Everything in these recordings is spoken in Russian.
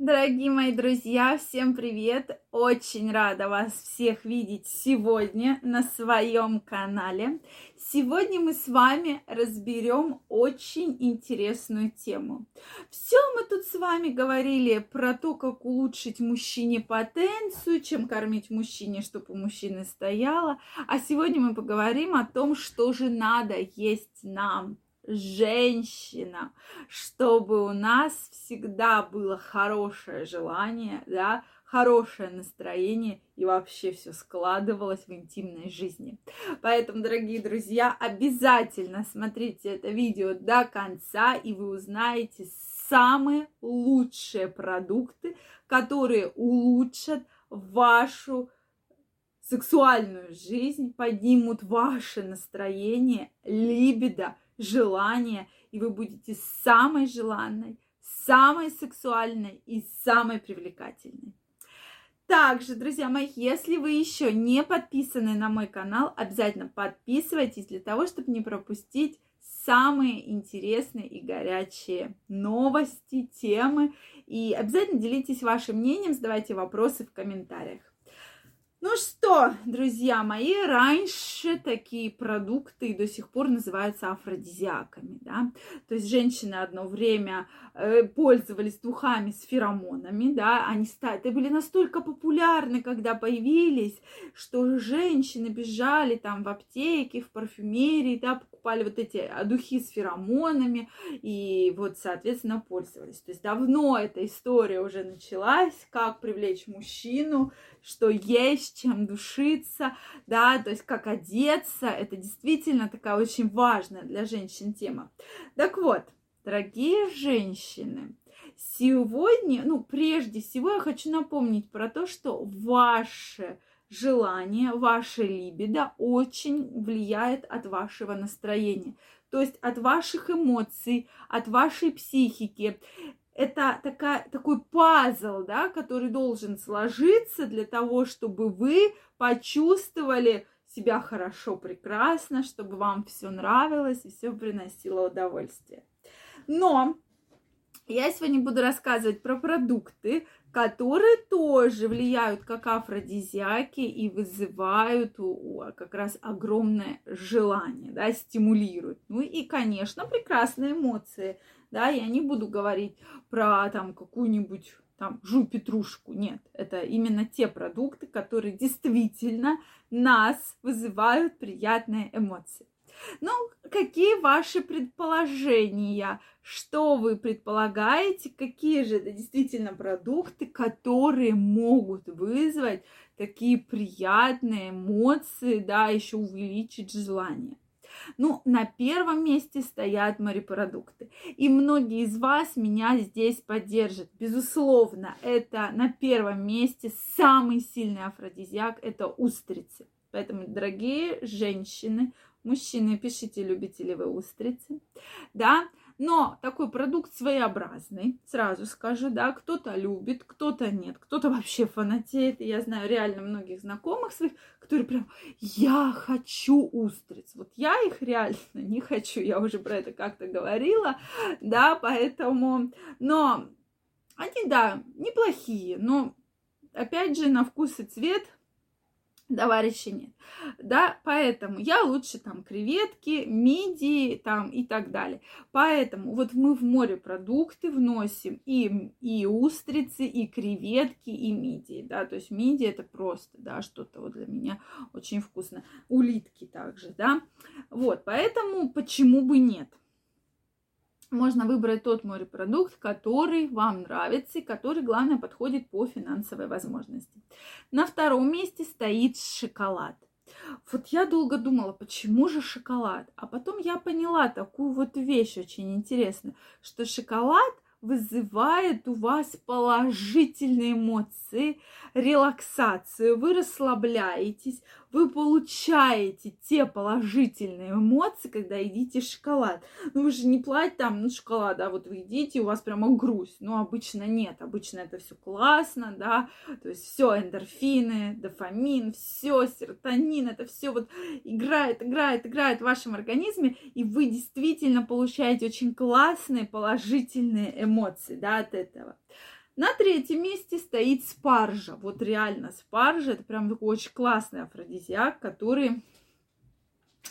Дорогие мои друзья, всем привет! Очень рада вас всех видеть сегодня на своем канале. Сегодня мы с вами разберем очень интересную тему. Все мы тут с вами говорили про то, как улучшить мужчине потенцию, чем кормить мужчине, чтобы у мужчины стояло. А сегодня мы поговорим о том, что же надо есть нам, женщина, чтобы у нас всегда было хорошее желание, да, хорошее настроение и вообще все складывалось в интимной жизни. Поэтому, дорогие друзья, обязательно смотрите это видео до конца, и вы узнаете самые лучшие продукты, которые улучшат вашу сексуальную жизнь, поднимут ваше настроение, либидо, желание, и вы будете самой желанной, самой сексуальной и самой привлекательной. Также, друзья мои, если вы еще не подписаны на мой канал, обязательно подписывайтесь для того, чтобы не пропустить самые интересные и горячие новости, темы. И обязательно делитесь вашим мнением, задавайте вопросы в комментариях. Ну что, друзья мои, раньше такие продукты до сих пор называются афродизиаками, да, то есть женщины одно время э, пользовались духами с феромонами, да, они стали, были настолько популярны, когда появились, что женщины бежали там в аптеки, в парфюмерии, да, покупали вот эти а, духи с феромонами и вот, соответственно, пользовались. То есть давно эта история уже началась, как привлечь мужчину, что есть чем душиться, да, то есть как одеться, это действительно такая очень важная для женщин тема. Так вот, дорогие женщины, сегодня, ну, прежде всего я хочу напомнить про то, что ваше желание, ваше либидо очень влияет от вашего настроения, то есть от ваших эмоций, от вашей психики это такая, такой пазл, да, который должен сложиться для того, чтобы вы почувствовали себя хорошо, прекрасно, чтобы вам все нравилось и все приносило удовольствие. Но я сегодня буду рассказывать про продукты, которые тоже влияют как афродизиаки и вызывают как раз огромное желание, да, стимулируют. Ну и, конечно, прекрасные эмоции – да, я не буду говорить про там какую-нибудь там жу петрушку, нет, это именно те продукты, которые действительно нас вызывают приятные эмоции. Ну, какие ваши предположения? Что вы предполагаете? Какие же это действительно продукты, которые могут вызвать такие приятные эмоции, да, еще увеличить желание? Ну, на первом месте стоят морепродукты. И многие из вас меня здесь поддержат. Безусловно, это на первом месте самый сильный афродизиак – это устрицы. Поэтому, дорогие женщины, мужчины, пишите, любите ли вы устрицы. Да, но такой продукт своеобразный, сразу скажу, да, кто-то любит, кто-то нет, кто-то вообще фанатеет. Я знаю реально многих знакомых своих, которые прям, я хочу устриц. Вот я их реально не хочу, я уже про это как-то говорила, да, поэтому, но они, да, неплохие, но опять же на вкус и цвет – товарища нет. Да, поэтому я лучше там креветки, мидии там и так далее. Поэтому вот мы в море продукты вносим и, и устрицы, и креветки, и мидии, да, то есть мидии это просто, да, что-то вот для меня очень вкусно. Улитки также, да, вот, поэтому почему бы нет? Можно выбрать тот морепродукт, который вам нравится и который, главное, подходит по финансовой возможности. На втором месте стоит шоколад. Вот я долго думала, почему же шоколад? А потом я поняла такую вот вещь очень интересную, что шоколад – вызывает у вас положительные эмоции, релаксацию, вы расслабляетесь, вы получаете те положительные эмоции, когда едите шоколад. Ну, вы же не платите там, ну, шоколад, да, вот вы едите, у вас прямо грусть. Ну, обычно нет, обычно это все классно, да, то есть все эндорфины, дофамин, все, серотонин, это все вот играет, играет, играет в вашем организме, и вы действительно получаете очень классные положительные эмоции, да, от этого. На третьем месте стоит спаржа. Вот реально спаржа, это прям такой очень классный афродизиак, который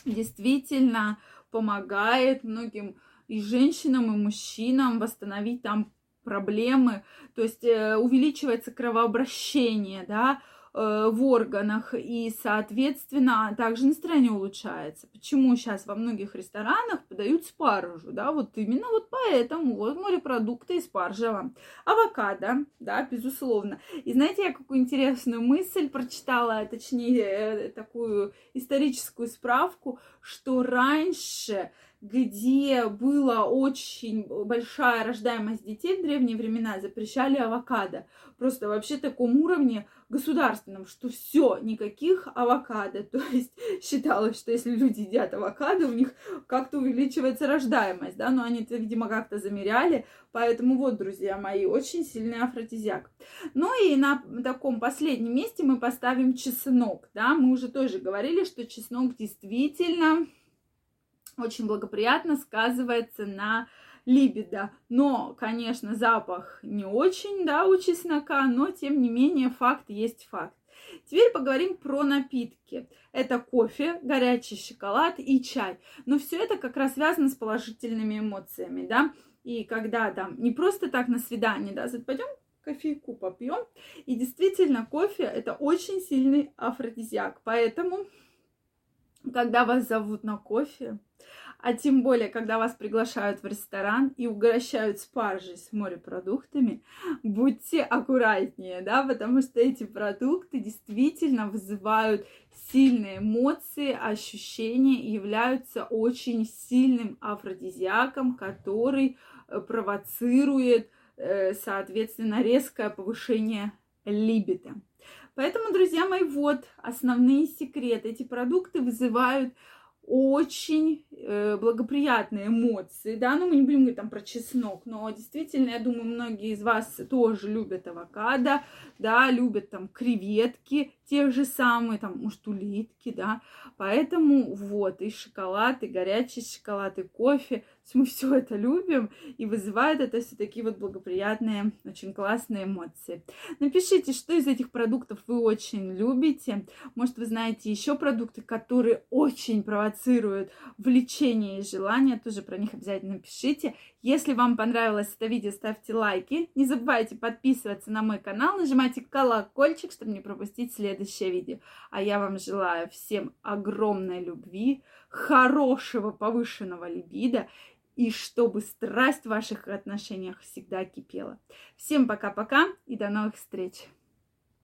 действительно помогает многим и женщинам, и мужчинам восстановить там проблемы, то есть э, увеличивается кровообращение, да, в органах, и, соответственно, также настроение улучшается. Почему сейчас во многих ресторанах подают спаржу, да, вот именно вот поэтому, вот морепродукты и спаржа Авокадо, да, безусловно. И знаете, я какую интересную мысль прочитала, точнее, э, такую историческую справку, что раньше где была очень большая рождаемость детей в древние времена, запрещали авокадо. Просто вообще таком уровне государственном, что все, никаких авокадо. То есть считалось, что если люди едят авокадо, у них как-то увеличивается рождаемость, да, но они это, видимо, как-то замеряли. Поэтому вот, друзья мои, очень сильный афродизиак. Ну и на таком последнем месте мы поставим чеснок, да, мы уже тоже говорили, что чеснок действительно очень благоприятно сказывается на либидо. Но, конечно, запах не очень, да, у чеснока, но, тем не менее, факт есть факт. Теперь поговорим про напитки. Это кофе, горячий шоколад и чай. Но все это как раз связано с положительными эмоциями, да. И когда там не просто так на свидание, да, пойдем кофейку попьем. И действительно, кофе это очень сильный афродизиак. Поэтому, когда вас зовут на кофе, а тем более, когда вас приглашают в ресторан и угощают спаржей с морепродуктами, будьте аккуратнее, да, потому что эти продукты действительно вызывают сильные эмоции, ощущения являются очень сильным афродизиаком, который э, провоцирует, э, соответственно, резкое повышение либидо. Поэтому, друзья мои, вот основные секреты. Эти продукты вызывают очень э, благоприятные эмоции, да, ну мы не будем говорить там про чеснок, но действительно, я думаю, многие из вас тоже любят авокадо, да, любят там креветки, те же самые, там, может, улитки, да, поэтому вот, и шоколад, и горячий шоколад, и кофе, мы все это любим, и вызывает это все такие вот благоприятные, очень классные эмоции. Напишите, что из этих продуктов вы очень любите, может, вы знаете еще продукты, которые очень провоцируют влечение и желание, тоже про них обязательно пишите. Если вам понравилось это видео, ставьте лайки, не забывайте подписываться на мой канал, нажимайте колокольчик, чтобы не пропустить следующее видео. А я вам желаю всем огромной любви, хорошего повышенного либидо и чтобы страсть в ваших отношениях всегда кипела. Всем пока-пока и до новых встреч!